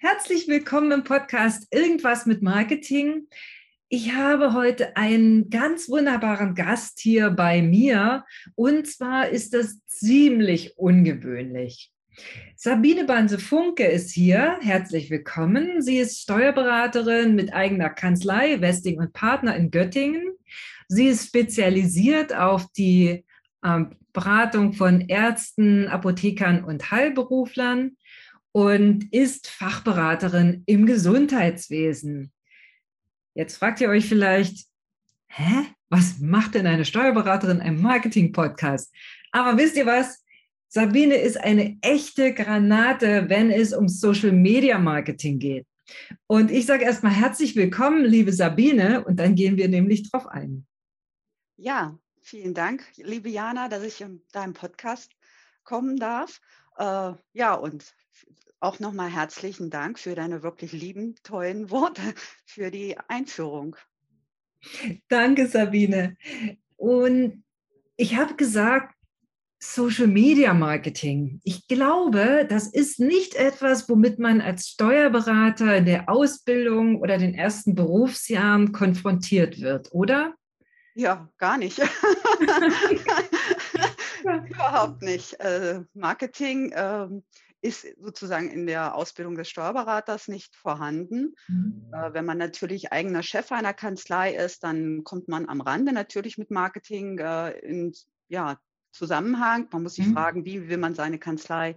Herzlich willkommen im Podcast Irgendwas mit Marketing. Ich habe heute einen ganz wunderbaren Gast hier bei mir und zwar ist das ziemlich ungewöhnlich. Sabine Banse-Funke ist hier. Herzlich willkommen. Sie ist Steuerberaterin mit eigener Kanzlei, Westing und Partner in Göttingen. Sie ist spezialisiert auf die äh, Beratung von Ärzten, Apothekern und Heilberuflern und ist Fachberaterin im Gesundheitswesen. Jetzt fragt ihr euch vielleicht, hä? Was macht denn eine Steuerberaterin im Marketing-Podcast? Aber wisst ihr was? Sabine ist eine echte Granate, wenn es um Social Media Marketing geht. Und ich sage erstmal herzlich willkommen, liebe Sabine, und dann gehen wir nämlich drauf ein. Ja, vielen Dank, liebe Jana, dass ich in deinem Podcast kommen darf. Äh, ja, und auch nochmal herzlichen Dank für deine wirklich lieben, tollen Worte für die Einführung. Danke, Sabine. Und ich habe gesagt, Social Media Marketing. Ich glaube, das ist nicht etwas, womit man als Steuerberater in der Ausbildung oder den ersten Berufsjahren konfrontiert wird, oder? Ja, gar nicht. Überhaupt nicht. Äh, Marketing ähm, ist sozusagen in der Ausbildung des Steuerberaters nicht vorhanden. Mhm. Äh, wenn man natürlich eigener Chef einer Kanzlei ist, dann kommt man am Rande natürlich mit Marketing äh, in ja, Zusammenhang. Man muss sich mhm. fragen, wie will man seine Kanzlei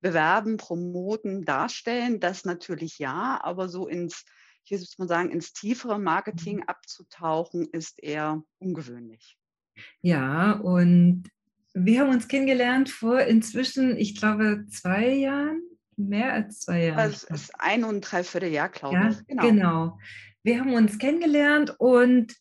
bewerben, promoten, darstellen. Das natürlich ja, aber so ins, hier muss man sagen, ins tiefere Marketing mhm. abzutauchen, ist eher ungewöhnlich. Ja, und wir haben uns kennengelernt vor inzwischen, ich glaube, zwei Jahren, mehr als zwei Jahren. Also es ist ein und dreiviertel Jahr, glaube ja, ich. Genau. genau. Wir haben uns kennengelernt und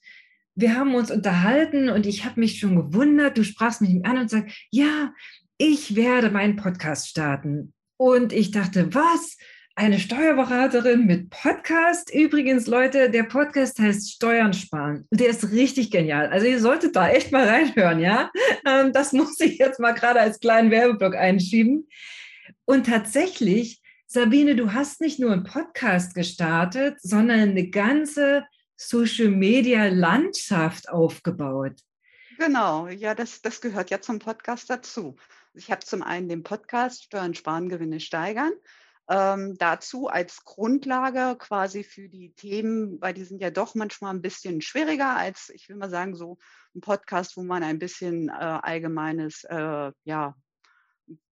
wir haben uns unterhalten und ich habe mich schon gewundert. Du sprachst mich an und sagst, ja, ich werde meinen Podcast starten. Und ich dachte, was? Eine Steuerberaterin mit Podcast. Übrigens, Leute, der Podcast heißt Steuern sparen. Der ist richtig genial. Also ihr solltet da echt mal reinhören, ja. Ähm, das muss ich jetzt mal gerade als kleinen Werbeblock einschieben. Und tatsächlich, Sabine, du hast nicht nur einen Podcast gestartet, sondern eine ganze Social-Media-Landschaft aufgebaut. Genau, ja, das, das gehört ja zum Podcast dazu. Ich habe zum einen den Podcast Steuern sparen, Gewinne steigern ähm, dazu als Grundlage quasi für die Themen, weil die sind ja doch manchmal ein bisschen schwieriger als, ich will mal sagen, so ein Podcast, wo man ein bisschen äh, allgemeines, äh, ja,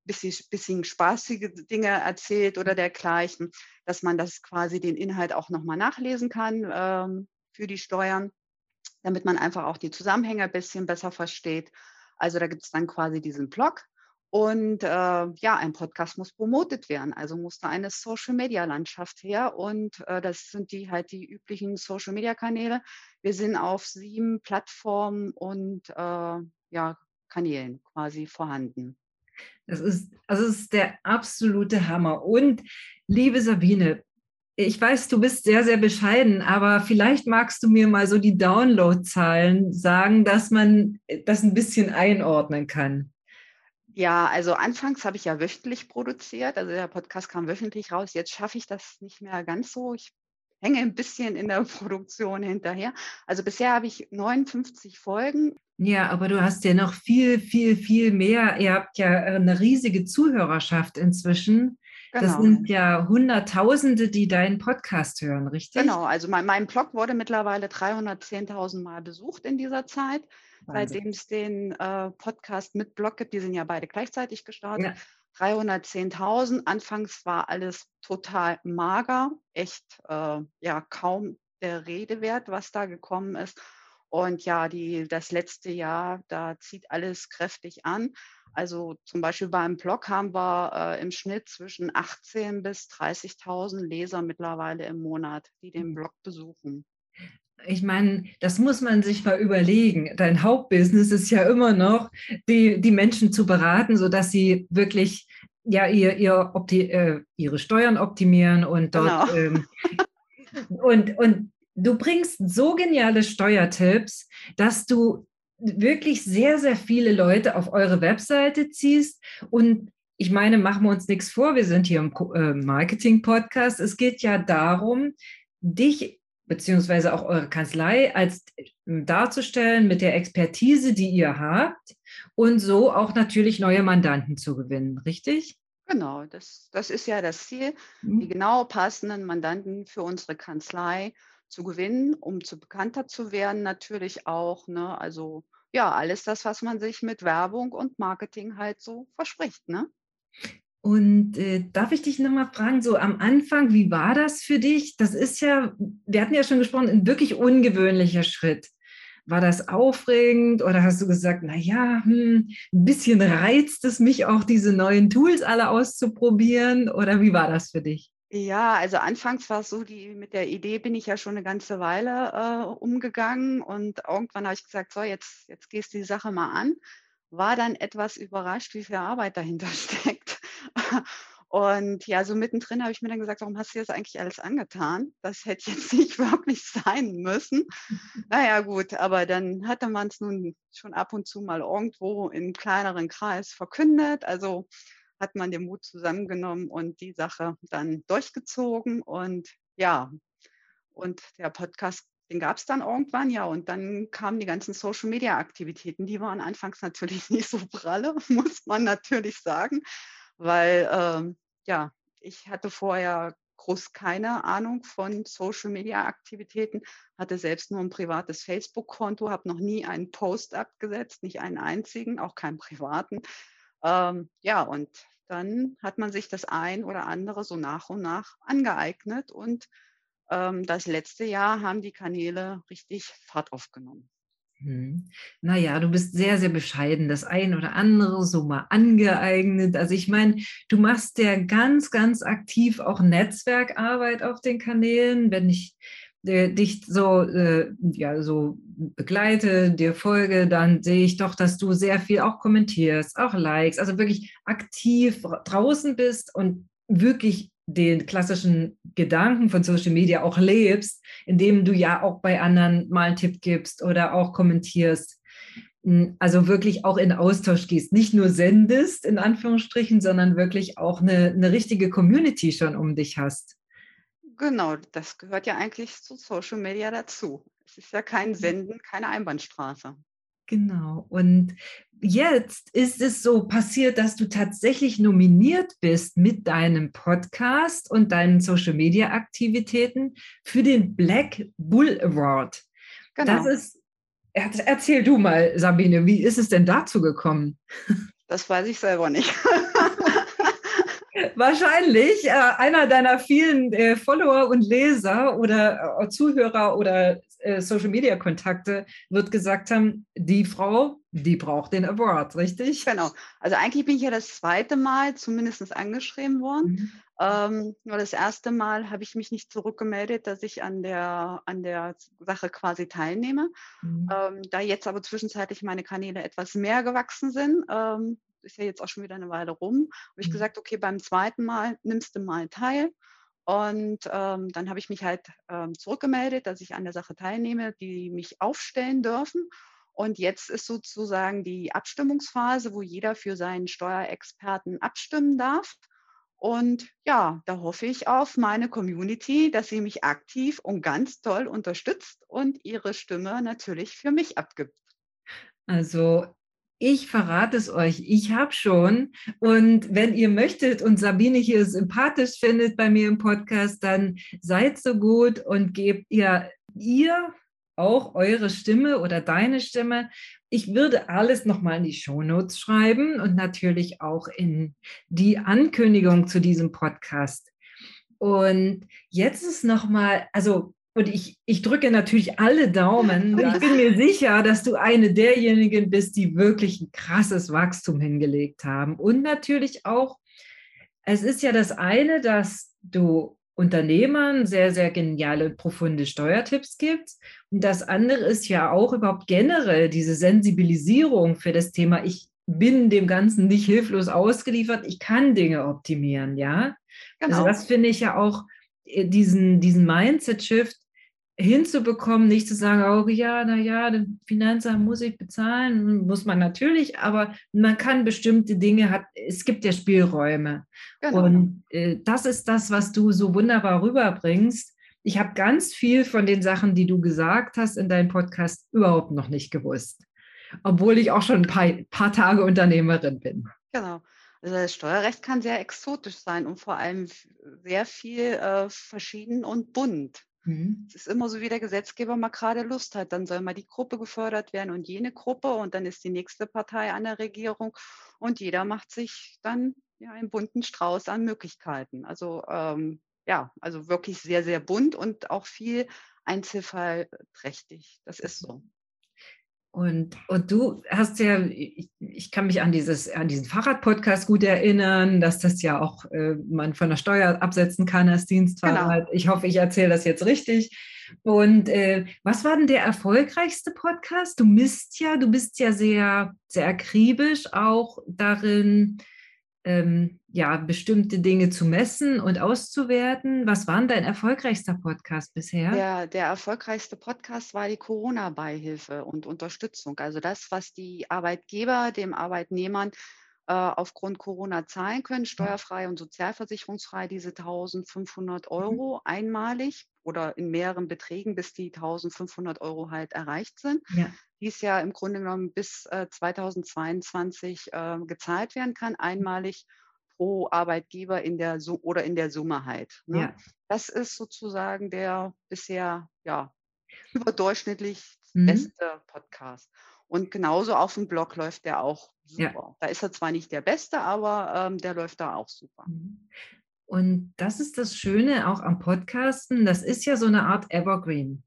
bisschen, bisschen spaßige Dinge erzählt oder dergleichen, dass man das quasi den Inhalt auch nochmal nachlesen kann ähm, für die Steuern, damit man einfach auch die Zusammenhänge ein bisschen besser versteht. Also da gibt es dann quasi diesen Blog und äh, ja, ein Podcast muss promotet werden, also muss da eine Social-Media-Landschaft her. Und äh, das sind die halt die üblichen Social-Media-Kanäle. Wir sind auf sieben Plattformen und äh, ja, Kanälen quasi vorhanden. Das ist, also das ist der absolute Hammer. Und liebe Sabine, ich weiß, du bist sehr, sehr bescheiden, aber vielleicht magst du mir mal so die Download-Zahlen sagen, dass man das ein bisschen einordnen kann. Ja, also anfangs habe ich ja wöchentlich produziert. Also der Podcast kam wöchentlich raus. Jetzt schaffe ich das nicht mehr ganz so. Ich hänge ein bisschen in der Produktion hinterher. Also bisher habe ich 59 Folgen. Ja, aber du hast ja noch viel, viel, viel mehr. Ihr habt ja eine riesige Zuhörerschaft inzwischen. Genau. Das sind ja Hunderttausende, die deinen Podcast hören, richtig? Genau, also mein, mein Blog wurde mittlerweile 310.000 Mal besucht in dieser Zeit seitdem es den äh, Podcast mit Blog gibt. Die sind ja beide gleichzeitig gestartet. Ja. 310.000. Anfangs war alles total mager, echt äh, ja kaum der Rede wert, was da gekommen ist. Und ja, die, das letzte Jahr, da zieht alles kräftig an. Also zum Beispiel beim Blog haben wir äh, im Schnitt zwischen 18.000 bis 30.000 Leser mittlerweile im Monat, die den hm. Blog besuchen ich meine, das muss man sich mal überlegen. Dein Hauptbusiness ist ja immer noch, die, die Menschen zu beraten, sodass sie wirklich ja ihr, ihr Opti äh, ihre Steuern optimieren und dort genau. ähm, und, und du bringst so geniale Steuertipps, dass du wirklich sehr, sehr viele Leute auf eure Webseite ziehst und ich meine, machen wir uns nichts vor, wir sind hier im äh, Marketing-Podcast. Es geht ja darum, dich beziehungsweise auch eure Kanzlei als äh, darzustellen mit der Expertise, die ihr habt und so auch natürlich neue Mandanten zu gewinnen, richtig? Genau, das, das ist ja das Ziel, mhm. die genau passenden Mandanten für unsere Kanzlei zu gewinnen, um zu bekannter zu werden, natürlich auch. Ne? Also ja, alles das, was man sich mit Werbung und Marketing halt so verspricht. Ne? Und äh, darf ich dich nochmal fragen, so am Anfang, wie war das für dich? Das ist ja, wir hatten ja schon gesprochen, ein wirklich ungewöhnlicher Schritt. War das aufregend oder hast du gesagt, naja, hm, ein bisschen reizt es mich auch, diese neuen Tools alle auszuprobieren? Oder wie war das für dich? Ja, also anfangs war es so, die, mit der Idee bin ich ja schon eine ganze Weile äh, umgegangen und irgendwann habe ich gesagt, so, jetzt, jetzt gehst du die Sache mal an. War dann etwas überrascht, wie viel Arbeit dahinter steckt. Und ja, so mittendrin habe ich mir dann gesagt, warum hast du das eigentlich alles angetan? Das hätte jetzt nicht wirklich sein müssen. Naja, gut, aber dann hatte man es nun schon ab und zu mal irgendwo in kleineren Kreis verkündet. Also hat man den Mut zusammengenommen und die Sache dann durchgezogen. Und ja, und der Podcast, den gab es dann irgendwann, ja. Und dann kamen die ganzen Social-Media-Aktivitäten. Die waren anfangs natürlich nicht so pralle, muss man natürlich sagen weil ähm, ja, ich hatte vorher groß keine Ahnung von Social-Media-Aktivitäten, hatte selbst nur ein privates Facebook-Konto, habe noch nie einen Post abgesetzt, nicht einen einzigen, auch keinen privaten. Ähm, ja, und dann hat man sich das ein oder andere so nach und nach angeeignet und ähm, das letzte Jahr haben die Kanäle richtig Fahrt aufgenommen. Hm. Naja, du bist sehr, sehr bescheiden. Das ein oder andere so mal angeeignet. Also ich meine, du machst ja ganz, ganz aktiv auch Netzwerkarbeit auf den Kanälen. Wenn ich äh, dich so, äh, ja, so begleite, dir folge, dann sehe ich doch, dass du sehr viel auch kommentierst, auch likes, also wirklich aktiv draußen bist und wirklich den klassischen Gedanken von Social Media auch lebst, indem du ja auch bei anderen mal einen Tipp gibst oder auch kommentierst. Hm, also wirklich auch in Austausch gehst, nicht nur sendest, in Anführungsstrichen, sondern wirklich auch eine, eine richtige Community schon um dich hast. Genau, das gehört ja eigentlich zu Social Media dazu. Es ist ja kein Senden, keine Einbahnstraße. Genau. Und jetzt ist es so passiert, dass du tatsächlich nominiert bist mit deinem Podcast und deinen Social-Media-Aktivitäten für den Black Bull Award. Genau. Das ist, erzähl du mal, Sabine, wie ist es denn dazu gekommen? Das weiß ich selber nicht. Wahrscheinlich äh, einer deiner vielen äh, Follower und Leser oder äh, Zuhörer oder äh, Social Media Kontakte wird gesagt haben, die Frau, die braucht den Award, richtig? Genau. Also eigentlich bin ich ja das zweite Mal zumindest angeschrieben worden. Mhm. Ähm, nur das erste Mal habe ich mich nicht zurückgemeldet, dass ich an der, an der Sache quasi teilnehme. Mhm. Ähm, da jetzt aber zwischenzeitlich meine Kanäle etwas mehr gewachsen sind, ähm, ist ja jetzt auch schon wieder eine Weile rum, habe ich mhm. gesagt, okay, beim zweiten Mal nimmst du mal teil. Und ähm, dann habe ich mich halt ähm, zurückgemeldet, dass ich an der Sache teilnehme, die mich aufstellen dürfen. Und jetzt ist sozusagen die Abstimmungsphase, wo jeder für seinen Steuerexperten abstimmen darf. Und ja, da hoffe ich auf meine Community, dass sie mich aktiv und ganz toll unterstützt und ihre Stimme natürlich für mich abgibt. Also ich verrate es euch, ich habe schon. Und wenn ihr möchtet und Sabine hier sympathisch findet bei mir im Podcast, dann seid so gut und gebt ihr, ihr auch eure Stimme oder deine Stimme. Ich würde alles nochmal in die Shownotes schreiben und natürlich auch in die Ankündigung zu diesem Podcast. Und jetzt ist nochmal, also und ich, ich drücke natürlich alle Daumen. Ja. Ich bin mir sicher, dass du eine derjenigen bist, die wirklich ein krasses Wachstum hingelegt haben. Und natürlich auch, es ist ja das eine, dass du Unternehmern sehr, sehr geniale, profunde Steuertipps gibst. Und das andere ist ja auch überhaupt generell diese Sensibilisierung für das Thema, ich bin dem Ganzen nicht hilflos ausgeliefert, ich kann Dinge optimieren, ja. Also genau. Also das finde ich ja auch äh, diesen, diesen Mindset-Shift, hinzubekommen, nicht zu sagen, oh ja, naja, den Finanzamt muss ich bezahlen, muss man natürlich, aber man kann bestimmte Dinge, hat, es gibt ja Spielräume. Genau. Und äh, das ist das, was du so wunderbar rüberbringst. Ich habe ganz viel von den Sachen, die du gesagt hast in deinem Podcast, überhaupt noch nicht gewusst, obwohl ich auch schon ein paar, paar Tage Unternehmerin bin. Genau. Also das Steuerrecht kann sehr exotisch sein und vor allem sehr viel äh, verschieden und bunt. Mhm. Es ist immer so, wie der Gesetzgeber mal gerade Lust hat. Dann soll mal die Gruppe gefördert werden und jene Gruppe und dann ist die nächste Partei an der Regierung und jeder macht sich dann ja einen bunten Strauß an Möglichkeiten. Also ähm, ja, also wirklich sehr, sehr bunt und auch viel einzelfallträchtig. Das ist so. Und, und du hast ja, ich, ich kann mich an, dieses, an diesen Fahrradpodcast gut erinnern, dass das ja auch äh, man von der Steuer absetzen kann als Dienstfahrrad. Genau. Ich hoffe, ich erzähle das jetzt richtig. Und äh, was war denn der erfolgreichste Podcast? Du misst ja, du bist ja sehr, sehr akribisch auch darin, ähm, ja, bestimmte Dinge zu messen und auszuwerten. Was war dein erfolgreichster Podcast bisher? Der, der erfolgreichste Podcast war die Corona-Beihilfe und Unterstützung. Also das, was die Arbeitgeber dem Arbeitnehmern äh, aufgrund Corona zahlen können, steuerfrei und sozialversicherungsfrei, diese 1500 mhm. Euro einmalig oder in mehreren Beträgen, bis die 1500 Euro halt erreicht sind. Ja die es ja im Grunde genommen bis äh, 2022 äh, gezahlt werden kann, einmalig pro Arbeitgeber in der Su oder in der Summe halt. Ne? Ja. Das ist sozusagen der bisher ja, überdurchschnittlich mhm. beste Podcast. Und genauso auf dem Blog läuft der auch super. Ja. Da ist er zwar nicht der beste, aber ähm, der läuft da auch super. Und das ist das Schöne auch am Podcasten. Das ist ja so eine Art Evergreen.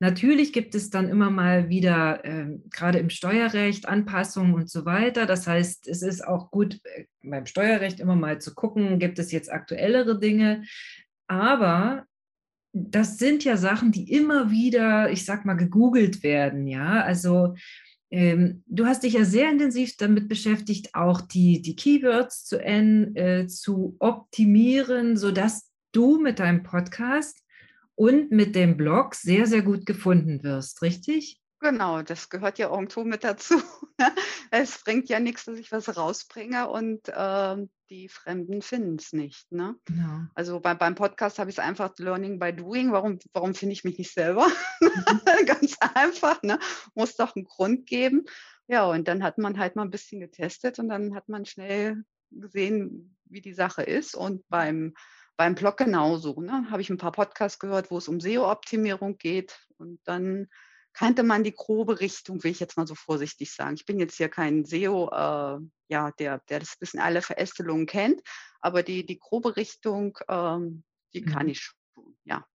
Natürlich gibt es dann immer mal wieder, äh, gerade im Steuerrecht, Anpassungen und so weiter. Das heißt, es ist auch gut, äh, beim Steuerrecht immer mal zu gucken, gibt es jetzt aktuellere Dinge. Aber das sind ja Sachen, die immer wieder, ich sag mal, gegoogelt werden. Ja, also ähm, du hast dich ja sehr intensiv damit beschäftigt, auch die, die Keywords zu, äh, zu optimieren, sodass du mit deinem Podcast und mit dem Blog sehr, sehr gut gefunden wirst, richtig? Genau, das gehört ja irgendwo mit dazu. Ne? es bringt ja nichts, dass ich was rausbringe und äh, die Fremden finden es nicht. Ne? Genau. Also bei, beim Podcast habe ich es einfach Learning by Doing. Warum, warum finde ich mich nicht selber? Mhm. Ganz einfach. Ne? Muss doch einen Grund geben. Ja, und dann hat man halt mal ein bisschen getestet und dann hat man schnell gesehen, wie die Sache ist. Und beim beim Blog genauso. Ne? Habe ich ein paar Podcasts gehört, wo es um SEO-Optimierung geht. Und dann kannte man die grobe Richtung, will ich jetzt mal so vorsichtig sagen. Ich bin jetzt hier kein SEO, äh, ja, der, der das bisschen alle Verästelungen kennt, aber die, die grobe Richtung, ähm, die kann mhm. ich schon, ja.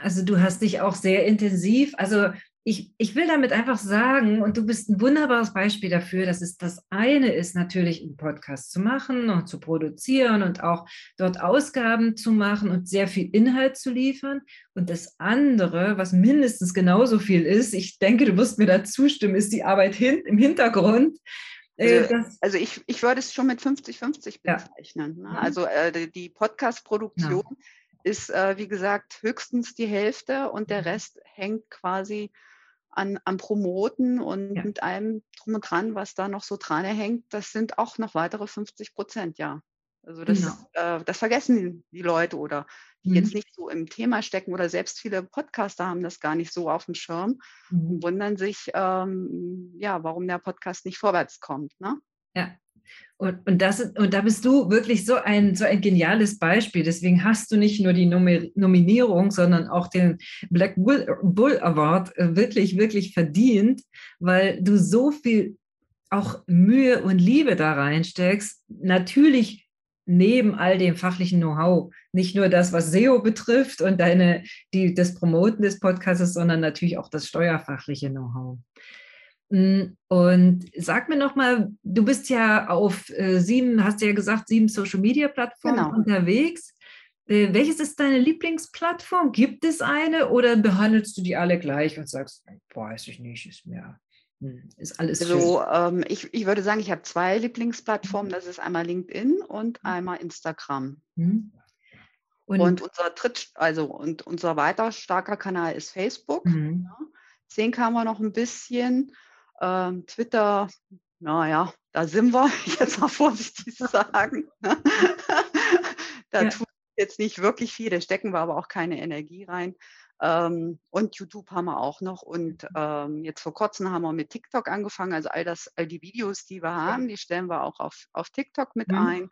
Also du hast dich auch sehr intensiv, also ich, ich will damit einfach sagen, und du bist ein wunderbares Beispiel dafür, dass es das eine ist, natürlich einen Podcast zu machen und zu produzieren und auch dort Ausgaben zu machen und sehr viel Inhalt zu liefern. Und das andere, was mindestens genauso viel ist, ich denke, du wirst mir da zustimmen, ist die Arbeit hin, im Hintergrund. Äh, also, also ich, ich würde es schon mit 50-50 bezeichnen. Ja. Ne? Mhm. Also äh, die Podcast-Produktion ja. Genau. ist, äh, wie gesagt, höchstens die Hälfte und der. Rest hängt quasi an, an Promoten und ja. mit allem drum und dran, was da noch so dran hängt, das sind auch noch weitere 50 Prozent, ja. Also das, genau. äh, das vergessen die Leute oder die mhm. jetzt nicht so im Thema stecken oder selbst viele Podcaster haben das gar nicht so auf dem Schirm mhm. und wundern sich, ähm, ja, warum der Podcast nicht vorwärts kommt. Ne? Ja, und, und, das, und da bist du wirklich so ein, so ein geniales Beispiel. Deswegen hast du nicht nur die Nominierung, sondern auch den Black Bull, Award äh, wirklich, wirklich verdient, weil du so viel auch Mühe und Liebe da reinsteckst. Natürlich neben all dem fachlichen Know-how, nicht nur das, was SEO betrifft und deine, die, das Promoten des Podcasts, sondern natürlich auch das steuerfachliche Know-how. Mm, und sag mir nochmal, du bist ja auf äh, sieben, hast du ja gesagt, sieben Social Media Plattformen genau. unterwegs. Äh, welches ist deine Lieblingsplattform? Gibt es eine oder behandelst du die alle gleich und sagst, weiß ich nicht, ist mir hm, ist alles Also ähm, ich, ich würde sagen, ich habe zwei Lieblingsplattformen. Das ist einmal LinkedIn und mhm. einmal Instagram. Mhm. Und, und unser Dritt, also und unser weiter starker Kanal ist Facebook. Mhm. Ja. Zehn kam wir noch ein bisschen. Ähm, Twitter, naja, da sind wir, jetzt mal vorsichtig sagen. da ja. tut jetzt nicht wirklich viel, da stecken wir aber auch keine Energie rein. Ähm, und YouTube haben wir auch noch. Und mhm. ähm, jetzt vor kurzem haben wir mit TikTok angefangen. Also all das, all die Videos, die wir haben, die stellen wir auch auf, auf TikTok mit mhm. ein.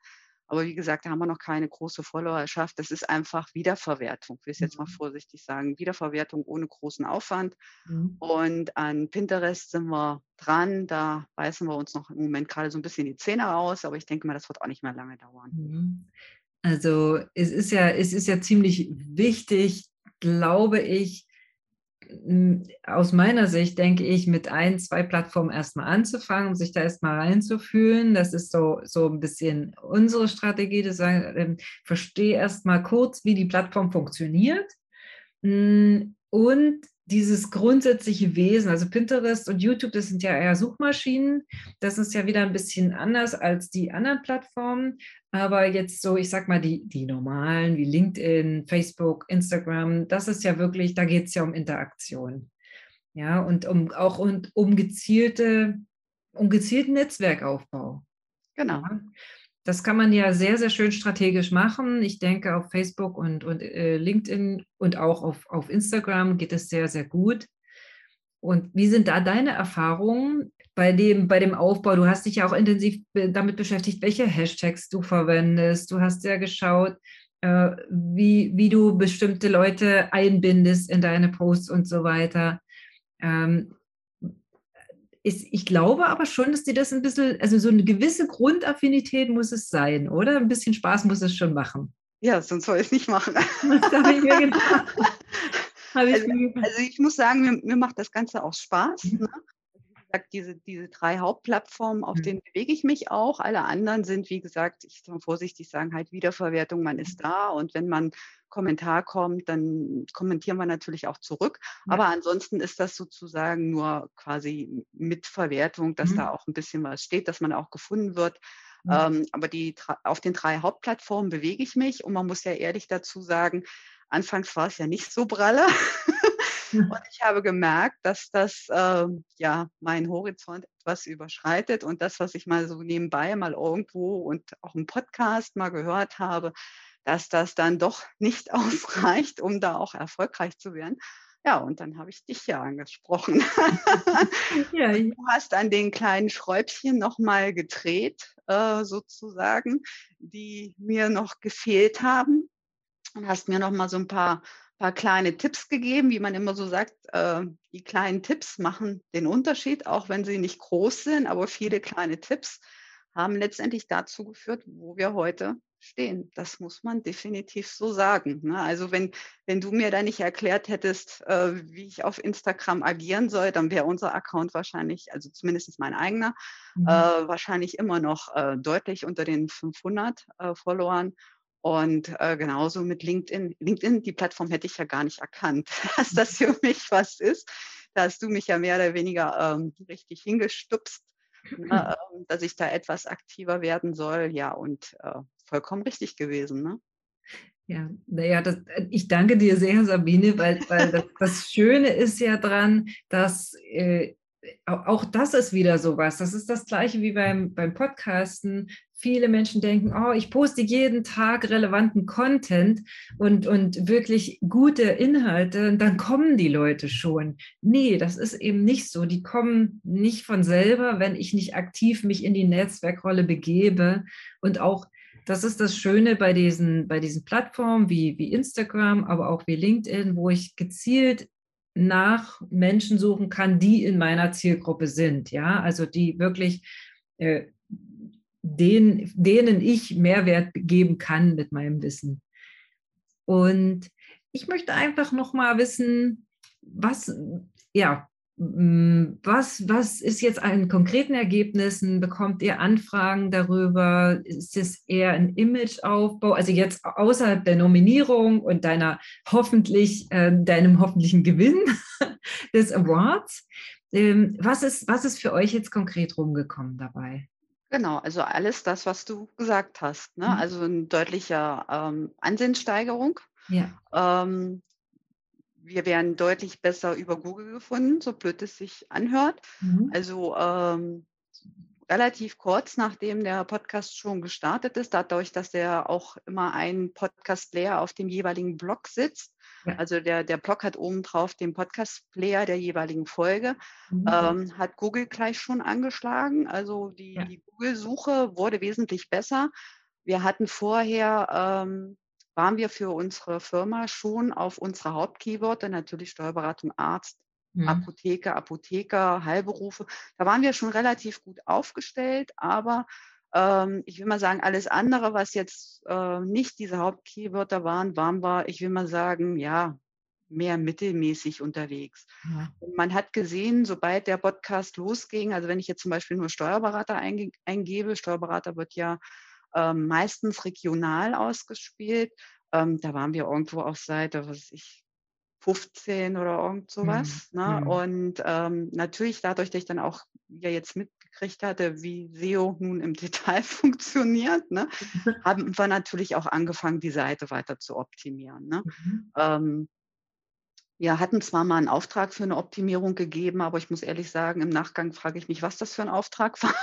Aber wie gesagt, da haben wir noch keine große Followerschaft. Das ist einfach Wiederverwertung. Ich will es jetzt mal mhm. vorsichtig sagen. Wiederverwertung ohne großen Aufwand. Mhm. Und an Pinterest sind wir dran. Da beißen wir uns noch im Moment gerade so ein bisschen die Zähne raus. Aber ich denke mal, das wird auch nicht mehr lange dauern. Mhm. Also es ist ja, es ist ja ziemlich wichtig, glaube ich, aus meiner Sicht denke ich, mit ein, zwei Plattformen erstmal anzufangen, sich da erstmal reinzufühlen. Das ist so, so ein bisschen unsere Strategie, das sagen, ähm, verstehe erstmal kurz, wie die Plattform funktioniert. Und dieses grundsätzliche Wesen, also Pinterest und YouTube, das sind ja eher Suchmaschinen. Das ist ja wieder ein bisschen anders als die anderen Plattformen. Aber jetzt so, ich sag mal, die, die normalen wie LinkedIn, Facebook, Instagram, das ist ja wirklich, da geht es ja um Interaktion. Ja, und um auch und um gezielte, um gezielten Netzwerkaufbau. Genau. Ja. Das kann man ja sehr, sehr schön strategisch machen. Ich denke, auf Facebook und, und äh, LinkedIn und auch auf, auf Instagram geht es sehr, sehr gut. Und wie sind da deine Erfahrungen bei dem, bei dem Aufbau? Du hast dich ja auch intensiv damit beschäftigt, welche Hashtags du verwendest. Du hast ja geschaut, äh, wie, wie du bestimmte Leute einbindest in deine Posts und so weiter. Ähm, ist, ich glaube aber schon, dass dir das ein bisschen, also so eine gewisse Grundaffinität muss es sein, oder? Ein bisschen Spaß muss es schon machen. Ja, sonst soll ich es nicht machen. Das habe ich mir gedacht. also, also, ich muss sagen, mir, mir, macht das Ganze auch Spaß. Mhm. Ne? Gesagt, diese, diese drei Hauptplattformen, auf mhm. denen bewege ich mich auch. Alle anderen sind, wie gesagt, ich soll vorsichtig sagen, halt Wiederverwertung, man ist da und wenn man Kommentar kommt, dann kommentieren wir natürlich auch zurück. Ja. Aber ansonsten ist das sozusagen nur quasi Mitverwertung, dass mhm. da auch ein bisschen was steht, dass man auch gefunden wird. Mhm. Ähm, aber die, auf den drei Hauptplattformen bewege ich mich und man muss ja ehrlich dazu sagen, anfangs war es ja nicht so pralle. Und ich habe gemerkt, dass das äh, ja meinen Horizont etwas überschreitet und das, was ich mal so nebenbei mal irgendwo und auch im Podcast mal gehört habe, dass das dann doch nicht ausreicht, um da auch erfolgreich zu werden. Ja, und dann habe ich dich ja angesprochen. Ja, du hast an den kleinen Schräubchen nochmal gedreht, äh, sozusagen, die mir noch gefehlt haben. Und hast mir nochmal so ein paar paar kleine Tipps gegeben, wie man immer so sagt, äh, die kleinen Tipps machen den Unterschied, auch wenn sie nicht groß sind, aber viele kleine Tipps haben letztendlich dazu geführt, wo wir heute stehen. Das muss man definitiv so sagen. Ne? Also wenn, wenn du mir da nicht erklärt hättest, äh, wie ich auf Instagram agieren soll, dann wäre unser Account wahrscheinlich, also zumindest mein eigener, mhm. äh, wahrscheinlich immer noch äh, deutlich unter den 500 äh, Followern. Und äh, genauso mit LinkedIn. LinkedIn, die Plattform hätte ich ja gar nicht erkannt, dass das für mich was ist. Da hast du mich ja mehr oder weniger ähm, richtig hingestupst, ne, äh, dass ich da etwas aktiver werden soll. Ja, und äh, vollkommen richtig gewesen. Ne? Ja, naja, das, äh, ich danke dir sehr, Sabine, weil, weil das, das Schöne ist ja dran, dass äh, auch das ist wieder sowas. Das ist das gleiche wie beim, beim Podcasten. Viele Menschen denken, oh, ich poste jeden Tag relevanten Content und, und wirklich gute Inhalte und dann kommen die Leute schon. Nee, das ist eben nicht so. Die kommen nicht von selber, wenn ich nicht aktiv mich in die Netzwerkrolle begebe. Und auch das ist das Schöne bei diesen, bei diesen Plattformen wie, wie Instagram, aber auch wie LinkedIn, wo ich gezielt nach Menschen suchen kann, die in meiner Zielgruppe sind. Ja, also die wirklich äh, denen, denen ich Mehrwert geben kann mit meinem Wissen. Und ich möchte einfach noch mal wissen, was, ja, was, was ist jetzt an konkreten Ergebnissen? Bekommt ihr Anfragen darüber? Ist es eher ein Imageaufbau? Also jetzt außerhalb der Nominierung und deiner hoffentlich, äh, deinem hoffentlichen Gewinn des Awards. Ähm, was, ist, was ist für euch jetzt konkret rumgekommen dabei? Genau, also alles das, was du gesagt hast, ne? Mhm. Also 'n deutlicher, ähm, Ansehenssteigerung. Ja. Ähm, wir werden deutlich besser über Google gefunden, so blöd es sich anhört. Mhm. Also, ähm, relativ kurz nachdem der Podcast schon gestartet ist, dadurch, dass der auch immer ein Podcast-Player auf dem jeweiligen Blog sitzt. Ja. Also der der Blog hat obendrauf den Podcast-Player der jeweiligen Folge, Mhm. ähm, hat Google gleich schon angeschlagen. Also die Ja. die Google-Suche wurde wesentlich besser. Wir hatten vorher ähm, waren wir für unsere Firma schon auf unsere Hauptkeywörter, natürlich Steuerberatung, Arzt, Mhm. Apotheke, Apotheker, Heilberufe. Da waren wir schon relativ gut aufgestellt, aber, ähm, ich will mal sagen, alles andere, was jetzt, äh, nicht diese Hauptkeywörter waren, waren wir, ich will mal sagen, ja, mehr mittelmäßig unterwegs. Ja. Und man hat gesehen, sobald der Podcast losging also wenn ich jetzt zum Beispiel nur Steuerberater einge eingebe, Steuerberater wird ja, ähm, meistens regional ausgespielt, ähm, da waren wir irgendwo auf Seite, was weiß ich, 15 oder irgend so Mhm. was, ne? Mhm. Und, ähm, natürlich dadurch, dass ich dann auch ja jetzt mitgekriegt hatte, wie SEO nun im Detail funktioniert, ne, haben wir natürlich auch angefangen, die Seite weiter zu optimieren, ne? Mhm. Ähm wir hatten zwar mal 'n Auftrag für 'ne Optimierung gegeben, aber ich muss ehrlich sagen, im Nachgang frage ich mich, was das für 'n Auftrag war.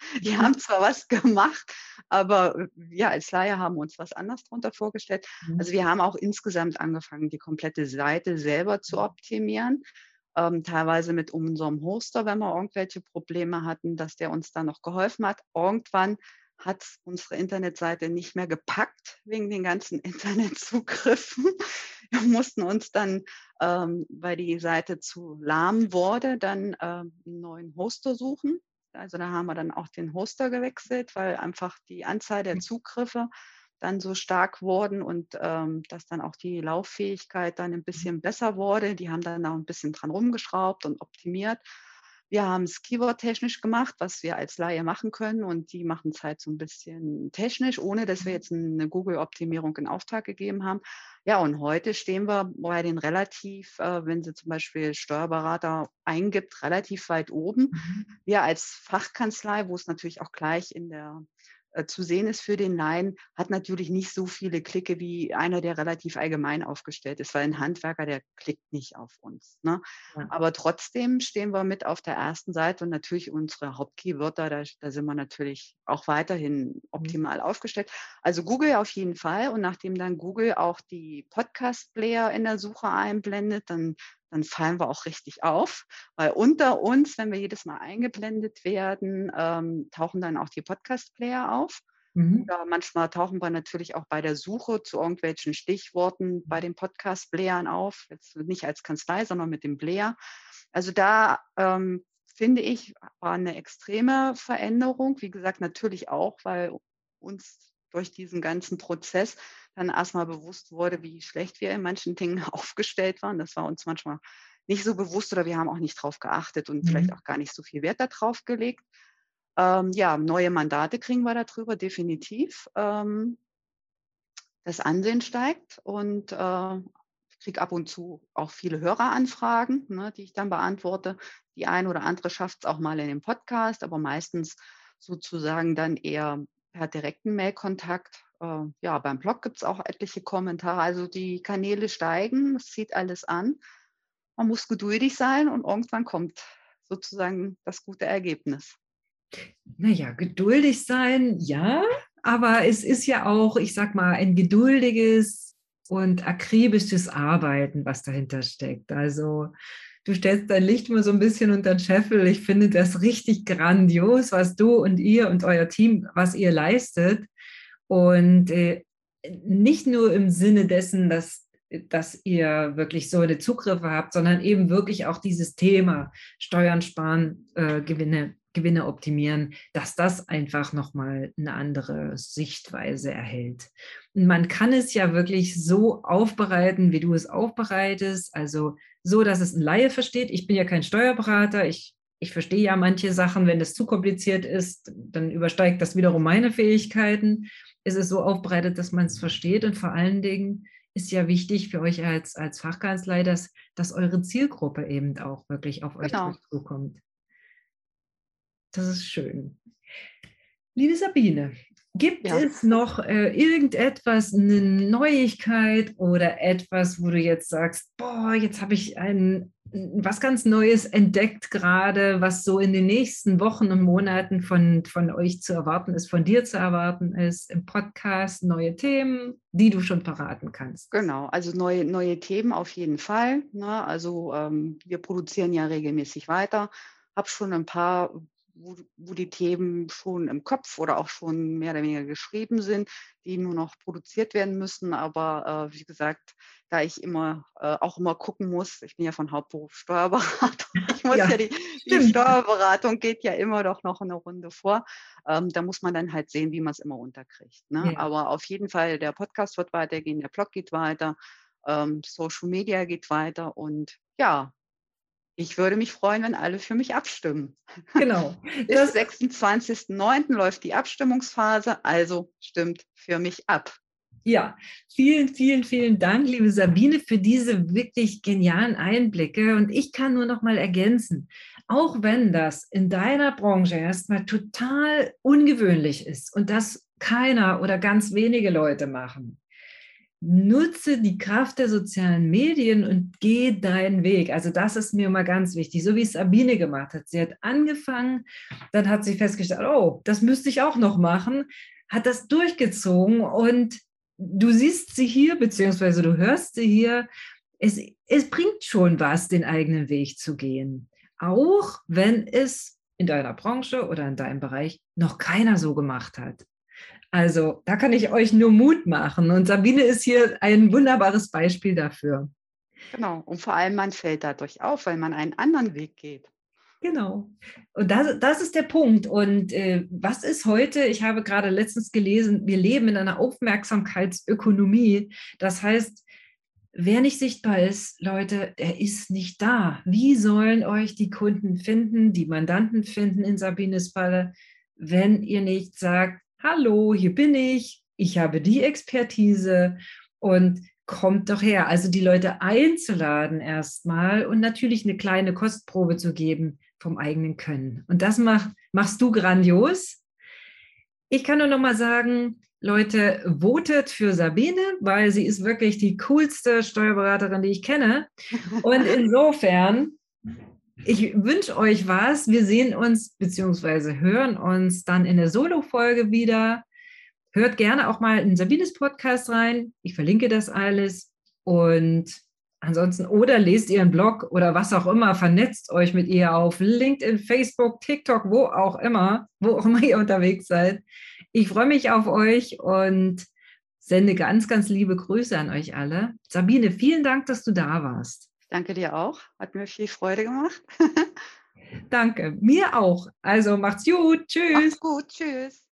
Die Mhm. haben zwar was gemacht, aber, äh, wir als Laie haben uns was anderes drunter vorgestellt. Mhm. Also, wir haben auch insgesamt angefangen, die komplette Seite selber zu optimieren, ähm, teilweise mit unserem Hoster, wenn wir irgendwelche Probleme hatten, dass der uns da noch geholfen hat. Irgendwann hat's unsere Internetseite nicht mehr gepackt wegen den ganzen Internetzugriffen. Wir mussten uns dann, ähm, weil die Seite zu lahm wurde, dann, ähm, 'n neuen Hoster suchen. Also, da haben wir dann auch den Hoster gewechselt, weil einfach die Anzahl der. Zugriffe dann so stark wurden und, ähm, dass dann auch die Lauffähigkeit dann 'n Mhm. bisschen besser wurde. Die haben dann auch 'n bisschen dran rumgeschraubt und optimiert. Wir haben's keywordtechnisch gemacht, was wir als Laie machen können und die machen's halt so 'n bisschen technisch, ohne dass wir Mhm. jetzt 'n 'ne Google-Optimierung in Auftrag gegeben haben. Ja, und heute stehen wir bei den relativ äh, wenn sie zum Beispiel Steuerberater eingibt, relativ weit oben. Mhm. Wir als Fachkanzlei, wo's natürlich auch gleich in der äh, zu sehen ist für den Laien, hat natürlich nicht so viele Klicke wie einer, der relativ allgemein aufgestellt ist, weil 'n Handwerker, der klickt nicht auf uns, ne? Ja. Aber trotzdem stehen wir mit auf der 1. Seite und natürlich unsere Hauptkeywörter, da da sind wir natürlich auch weiterhin Mhm. optimal aufgestellt. Also, Google auf jeden Fall und nachdem dann Google auch die Podcast-Player in der Suche einblendet, dann dann fallen wir auch richtig auf, weil unter uns, wenn wir jedes Mal eingeblendet werden, ähm, tauchen dann auch die Podcast-Player auf. Mhm. Oder manchmal tauchen wir natürlich auch bei der Suche zu irgendwelchen Stichworten bei den Podcast-Playern auf, jetzt nicht als Kanzlei, sondern mit dem Player. Also, da, ähm, finde ich, war 'ne extreme Veränderung. Wie gesagt, natürlich auch, weil uns durch diesen ganzen Prozess dann erst mal bewusst wurde, wie schlecht wir in manchen Dingen aufgestellt waren. Das war uns manchmal nicht so bewusst oder wir haben auch nicht drauf geachtet und vielleicht Mhm. auch gar nicht so viel Wert da drauf gelegt. Ähm, ja, neue Mandate kriegen wir da drüber, definitiv. Ähm das Ansehen steigt und, äh, ich kriege ab und zu auch viele Höreranfragen, ne, die ich dann beantworte. Die eine oder andere schafft's auch mal in den Podcast, aber meistens sozusagen dann eher per direkten Mailkontakt. Äh, ja, beim Blog gibt's auch etliche Kommentare. Also, die Kanäle steigen, es zieht alles an. Man muss geduldig sein und irgendwann kommt sozusagen das gute Ergebnis. Na ja, geduldig sein, ja, aber es ist ja auch, ich sage mal, ein geduldiges und akribisches Arbeiten, was dahinter steckt. Also, du stellst dein Licht immer so 'n bisschen unter 'n Scheffel. Ich finde das richtig grandios, was du und ihr und euer Team was ihr leistet. Und, äh, nicht nur im Sinne dessen, dass dass ihr wirklich so 'ne Zugriffe habt, sondern eben wirklich auch dieses Thema Steuern sparen, äh, Gewinne Gewinne optimieren, dass das einfach noch mal 'ne andere Sichtweise erhält. Und man kann es ja wirklich so aufbereiten, wie du es aufbereitest, also, so, dass es 'n Laie versteht. Ich bin ja kein Steuerberater. Ich ich verstehe ja manche Sachen, wenn das zu kompliziert ist, dann übersteigt das wiederum meine Fähigkeiten. Es ist so aufbereitet, dass man's versteht und vor allen Dingen ist ja wichtig für euch als als Fachkanzlei, dass dass eure Zielgruppe eben auch wirklich auf euch Genau. zukommt. Das ist schön. Liebe Sabine, gibt ja. es noch äh, irgendetwas, eine Neuigkeit oder etwas, wo du jetzt sagst, boah, jetzt habe ich ein, was ganz Neues entdeckt gerade, was so in den nächsten Wochen und Monaten von, von euch zu erwarten ist, von dir zu erwarten ist, im Podcast, neue Themen, die du schon verraten kannst? Genau, also neue, neue Themen auf jeden Fall. Ne? Also ähm, wir produzieren ja regelmäßig weiter. Habe schon ein paar wo, wo die Themen schon im Kopf oder auch schon mehr oder weniger geschrieben sind, die nur noch produziert werden müssen. Aber äh, wie gesagt, da ich immer äh, auch immer gucken muss, ich bin ja von Hauptberuf Steuerberatung, ich muss ja, ja die, die, Steuerberatung geht ja immer doch noch eine Runde vor. Ähm, da muss man dann halt sehen, wie man es immer unterkriegt. Ne? Ja. Aber auf jeden Fall, der Podcast wird weitergehen, der Blog geht weiter, ähm, Social Media geht weiter und ja, ich würde mich freuen, wenn alle für mich abstimmen. Genau. Bis 26.09. läuft die Abstimmungsphase, also stimmt für mich ab. Ja, vielen, vielen, vielen Dank, liebe Sabine, für diese wirklich genialen Einblicke. Und ich kann nur noch mal ergänzen, auch wenn das in deiner Branche erstmal total ungewöhnlich ist und das keiner oder ganz wenige Leute machen, nutze die Kraft der sozialen Medien und geh deinen Weg. Also das ist mir mal ganz wichtig, so wie es Sabine gemacht hat. Sie hat angefangen, dann hat sie festgestellt, oh, das müsste ich auch noch machen, hat das durchgezogen und du siehst sie hier, beziehungsweise du hörst sie hier. Es, es bringt schon was, den eigenen Weg zu gehen. Auch wenn es in deiner Branche oder in deinem Bereich noch keiner so gemacht hat. Also da kann ich euch nur Mut machen. Und Sabine ist hier ein wunderbares Beispiel dafür. Genau. Und vor allem, man fällt dadurch auf, weil man einen anderen Weg geht. Genau. Und das, das ist der Punkt. Und äh, was ist heute? Ich habe gerade letztens gelesen, wir leben in einer Aufmerksamkeitsökonomie. Das heißt, wer nicht sichtbar ist, Leute, der ist nicht da. Wie sollen euch die Kunden finden, die Mandanten finden in Sabines Falle, wenn ihr nicht sagt, hallo, hier bin ich, ich habe die Expertise und kommt doch her. Also die Leute einzuladen erstmal und natürlich eine kleine Kostprobe zu geben vom eigenen Können. Und das mach, machst du grandios. Ich kann nur noch mal sagen, Leute, votet für Sabine, weil sie ist wirklich die coolste Steuerberaterin, die ich kenne. Und insofern ich wünsche euch was. Wir sehen uns bzw. hören uns dann in der Solo-Folge wieder. Hört gerne auch mal in Sabines Podcast rein. Ich verlinke das alles. Und ansonsten, oder lest ihren Blog oder was auch immer, vernetzt euch mit ihr auf LinkedIn, Facebook, TikTok, wo auch immer, wo auch immer ihr unterwegs seid. Ich freue mich auf euch und sende ganz, ganz liebe Grüße an euch alle. Sabine, vielen Dank, dass du da warst. Danke dir auch. Hat mir viel Freude gemacht. Danke, mir auch. Also macht's gut. Tschüss. Macht's gut. Tschüss.